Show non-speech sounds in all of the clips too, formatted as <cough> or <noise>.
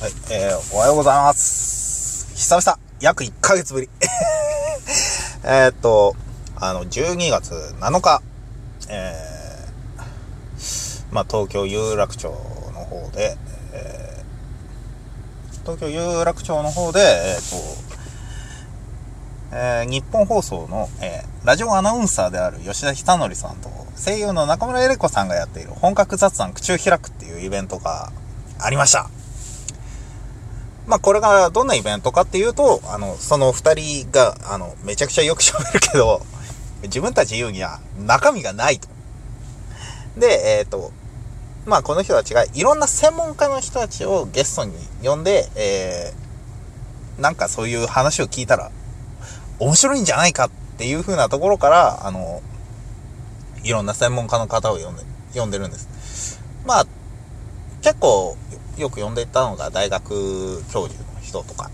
はい、えー、おはようございます。久々、約1ヶ月ぶり。<laughs> えっと、あの、12月7日、えー、まあ、東京有楽町の方で、えー、東京有楽町の方で、えーっと、えー日本放送の、えーラジオアナウンサーである吉田久典さんと声優の中村江里子さんがやっている本格雑談口を開くっていうイベントがありました。まあこれがどんなイベントかっていうと、あの、その二人が、あの、めちゃくちゃよく喋るけど、<laughs> 自分たち言うには中身がないと。で、えっ、と、まあこの人たちがいろんな専門家の人たちをゲストに呼んで、えー、なんかそういう話を聞いたら面白いんじゃないかっていう風なところから、あの、いろんな専門家の方を呼んで、呼んでるんです。まあ、結構よく呼んでいたのが大学教授の人とか、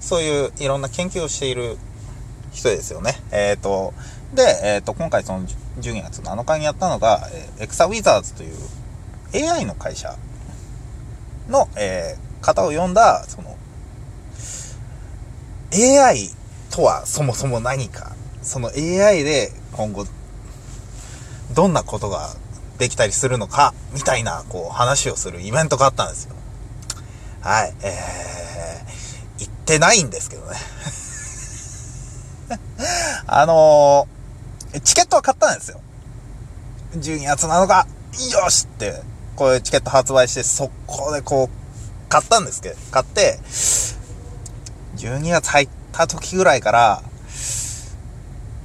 そういういろんな研究をしている人ですよね。えっ、と、で、えっ、と、今回その12月7日にやったのが、えエクサウィザーズという AI の会社の、えー方を呼んだ、その、AI とはそもそも何か、その AI で今後、どんなことができたりするのか、みたいな、こう、話をするイベントがあったんですよ。はい、えー、行ってないんですけどね。<laughs> あのー、チケットは買ったんですよ。12月7日、よしって、こういうチケット発売して、速攻でこう、買ったんですけど、買って、12月入った時ぐらいから、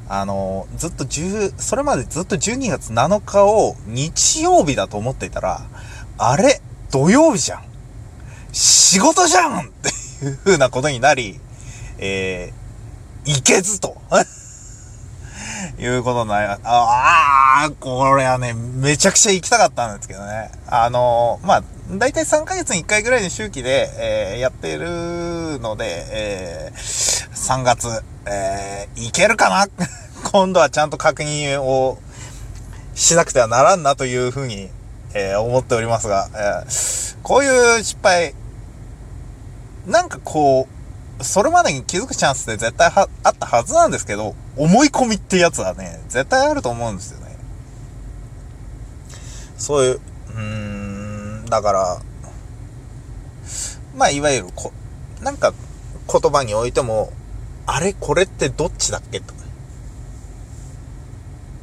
あの、ずっと10、それまでずっと12月7日を日曜日だと思っていたら、あれ？土曜日じゃん仕事じゃんっていう風なことになり、えー、行けずと。<laughs> いうことになりますああ、これはね、めちゃくちゃ行きたかったんですけどね。あのまあ、だいたい3ヶ月に1回ぐらいの周期で、えーやってるので、えー3月、えーいけるかな？<laughs> 今度はちゃんと確認をしなくてはならんなというふうに、えー思っておりますが、えーこういう失敗、なんかこう、それまでに気づくチャンスって絶対はあったはずなんですけど、思い込みってやつはね、絶対あると思うんですよね。そういう、うーん、だから、まあ、いわゆるこ、なんか言葉においても、あれこれってどっちだっけ？とか。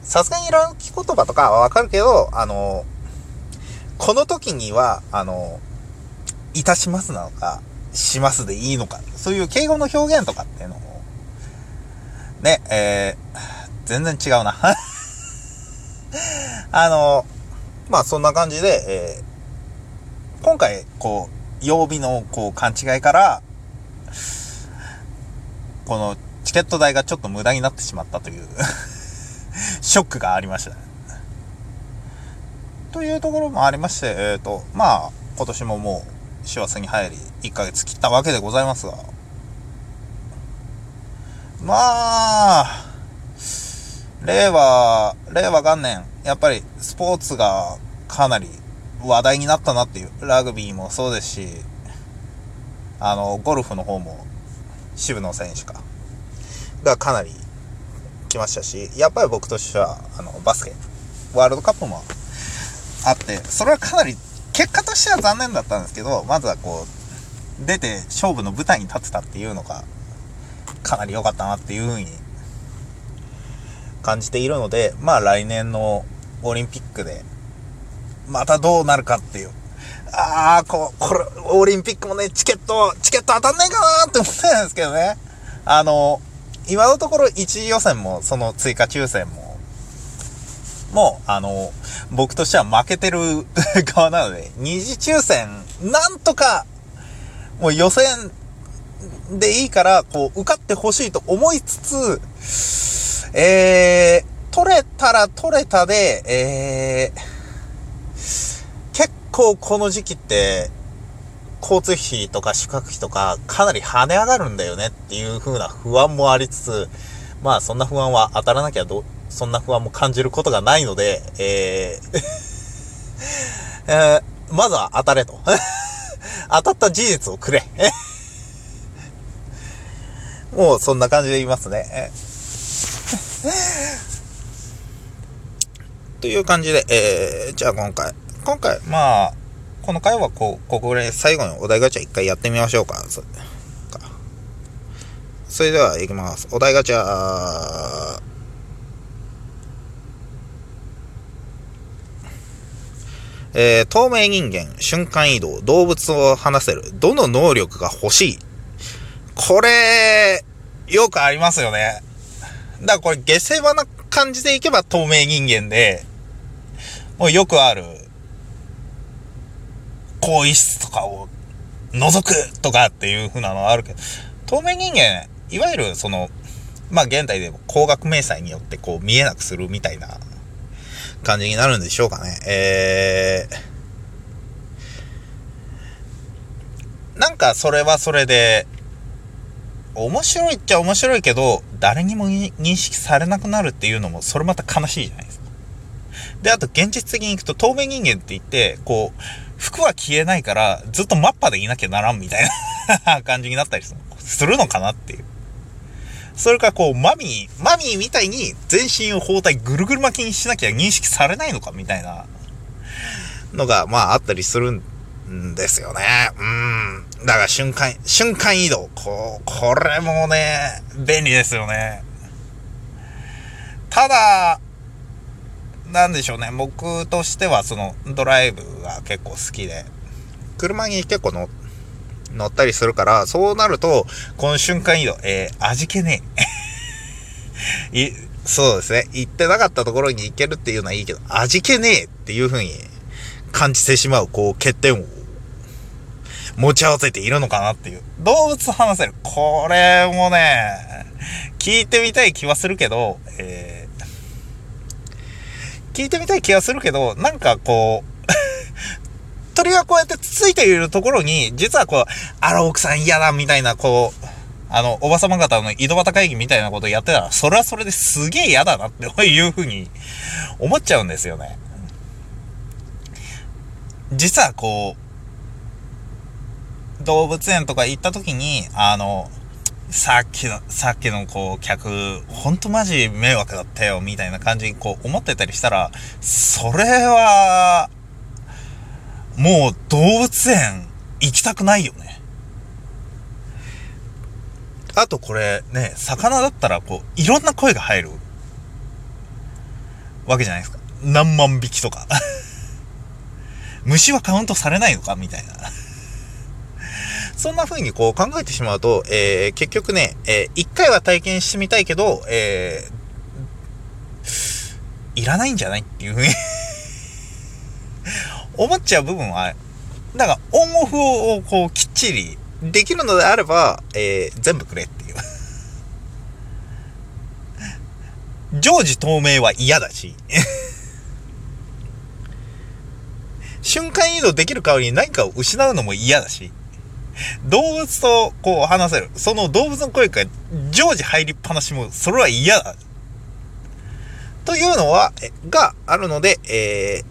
さすがに乱気言葉とかはわかるけど、あの、この時には、あの、いたしますなのか、しますでいいのか、そういう敬語の表現とかっていうのを、ね、えー、全然違うな。<laughs> あの、まあそんな感じで、えー今回、こう、曜日の、こう、勘違いから、この、チケット代がちょっと無駄になってしまったという、<laughs> ショックがありましたね。というところもありまして、えっ、と、まあ、今年ももう、師走に入り、1ヶ月切ったわけでございますが、まあ、令和、令和元年、やっぱりスポーツがかなり話題になったなっていう、ラグビーもそうですし、あの、ゴルフの方も、渋野選手か、がかなり来ましたし、やっぱり僕としては、あの、バスケ、ワールドカップもあって、それはかなり、結果としては残念だったんですけど、まずはこう、出て勝負の舞台に立てたっていうのが、かなり良かったなっていうふうに感じているので、まあ来年のオリンピックで、またどうなるかっていう。ああ、こう、これ、オリンピックもね、チケット、チケット当たんないかなって思ってたんですけどね。あの、今のところ1次予選も、その追加抽選も、もう、あの、僕としては負けてる <laughs> 側なので、二次抽選、なんとか、もう予選でいいから、こう、受かってほしいと思いつつ、えー、取れたら取れたで、えー、構この時期って、交通費とか宿泊費とかかなり跳ね上がるんだよねっていう風な不安もありつつ、まあそんな不安は当たらなきゃど、そんな不安も感じることがないので、えー <laughs> えーまずは当たれと。<laughs> 当たった事実をくれ。<laughs> もうそんな感じで言いますね。という感じで、えー、じゃあ今回、今回、まあ、この回はこう、ここで最後にお題ガチャ一回やってみましょうか。そそれでは行きます。お題ガチャえー、透明人間、瞬間移動、動物を話せる、どの能力が欲しい？これ、よくありますよね。だからこれ、下世話な感じでいけば透明人間で、もうよくある、更衣室とかを覗くとかっていう風なのはあるけど、透明人間、いわゆるその、まあ現代でも光学明細によってこう見えなくするみたいな感じになるんでしょうかね。えー、なんかそれはそれで、面白いっちゃ面白いけど、誰にも認識されなくなるっていうのも、それまた悲しいじゃないですか。で、あと現実的に行くと透明人間って言って、こう、服は消えないから、ずっとマッパでいなきゃならんみたいな <laughs> 感じになったりするのかなっていう。それかこう、マミー、マミーみたいに全身を包帯ぐるぐる巻きにしなきゃ認識されないのかみたいなのが、まああったりするんですよね。うん。だから瞬間、瞬間移動。こう、これもね、便利ですよね。ただ、なんでしょうね。僕としてはそのドライブが結構好きで、車に結構乗乗ったりするから、そうなると、この瞬間移動、えー、味気ねえ。<laughs> い、そうですね。行ってなかったところに行けるっていうのはいいけど、味気ねえっていう風に感じてしまう、こう、欠点を持ち合わせているのかなっていう。動物話せる。これもね、聞いてみたい気はするけど、えー、聞いてみたい気はするけど、なんかこう、<laughs> 鳥がこうやってつついているところに、実はこう、あら奥さん嫌だみたいな、こう、あの、おばさま方の井戸端会議みたいなことやってたら、それはそれですげえ嫌だなっていうふうに思っちゃうんですよね。実はこう、動物園とか行った時に、あの、さっきの、さっきのこう、客、ほんとマジ迷惑だったよ、みたいな感じにこう思ってたりしたら、それは、もう動物園行きたくないよね。あとこれね、魚だったらこう、いろんな声が入るわけじゃないですか。何万匹とか。<laughs> 虫はカウントされないのかみたいな。そんな風にこう考えてしまうと、えー、結局ね、えー、一回は体験してみたいけど、えー、いらないんじゃないっていう風に <laughs> 思っちゃう部分は、だからオンオフをこうきっちりできるのであれば、えー、全部くれっていう。<laughs> 常時透明は嫌だし <laughs> 瞬間移動できる代わりに何かを失うのも嫌だし、動物とこう話せる。その動物の声が常時入りっぱなしも、それは嫌だ。というのは、があるので、え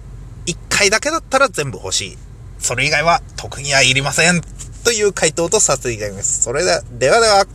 ー、1回だけだったら全部欲しい。それ以外は特にはいりません。という回答とさせていただきます。それでは、ではでは。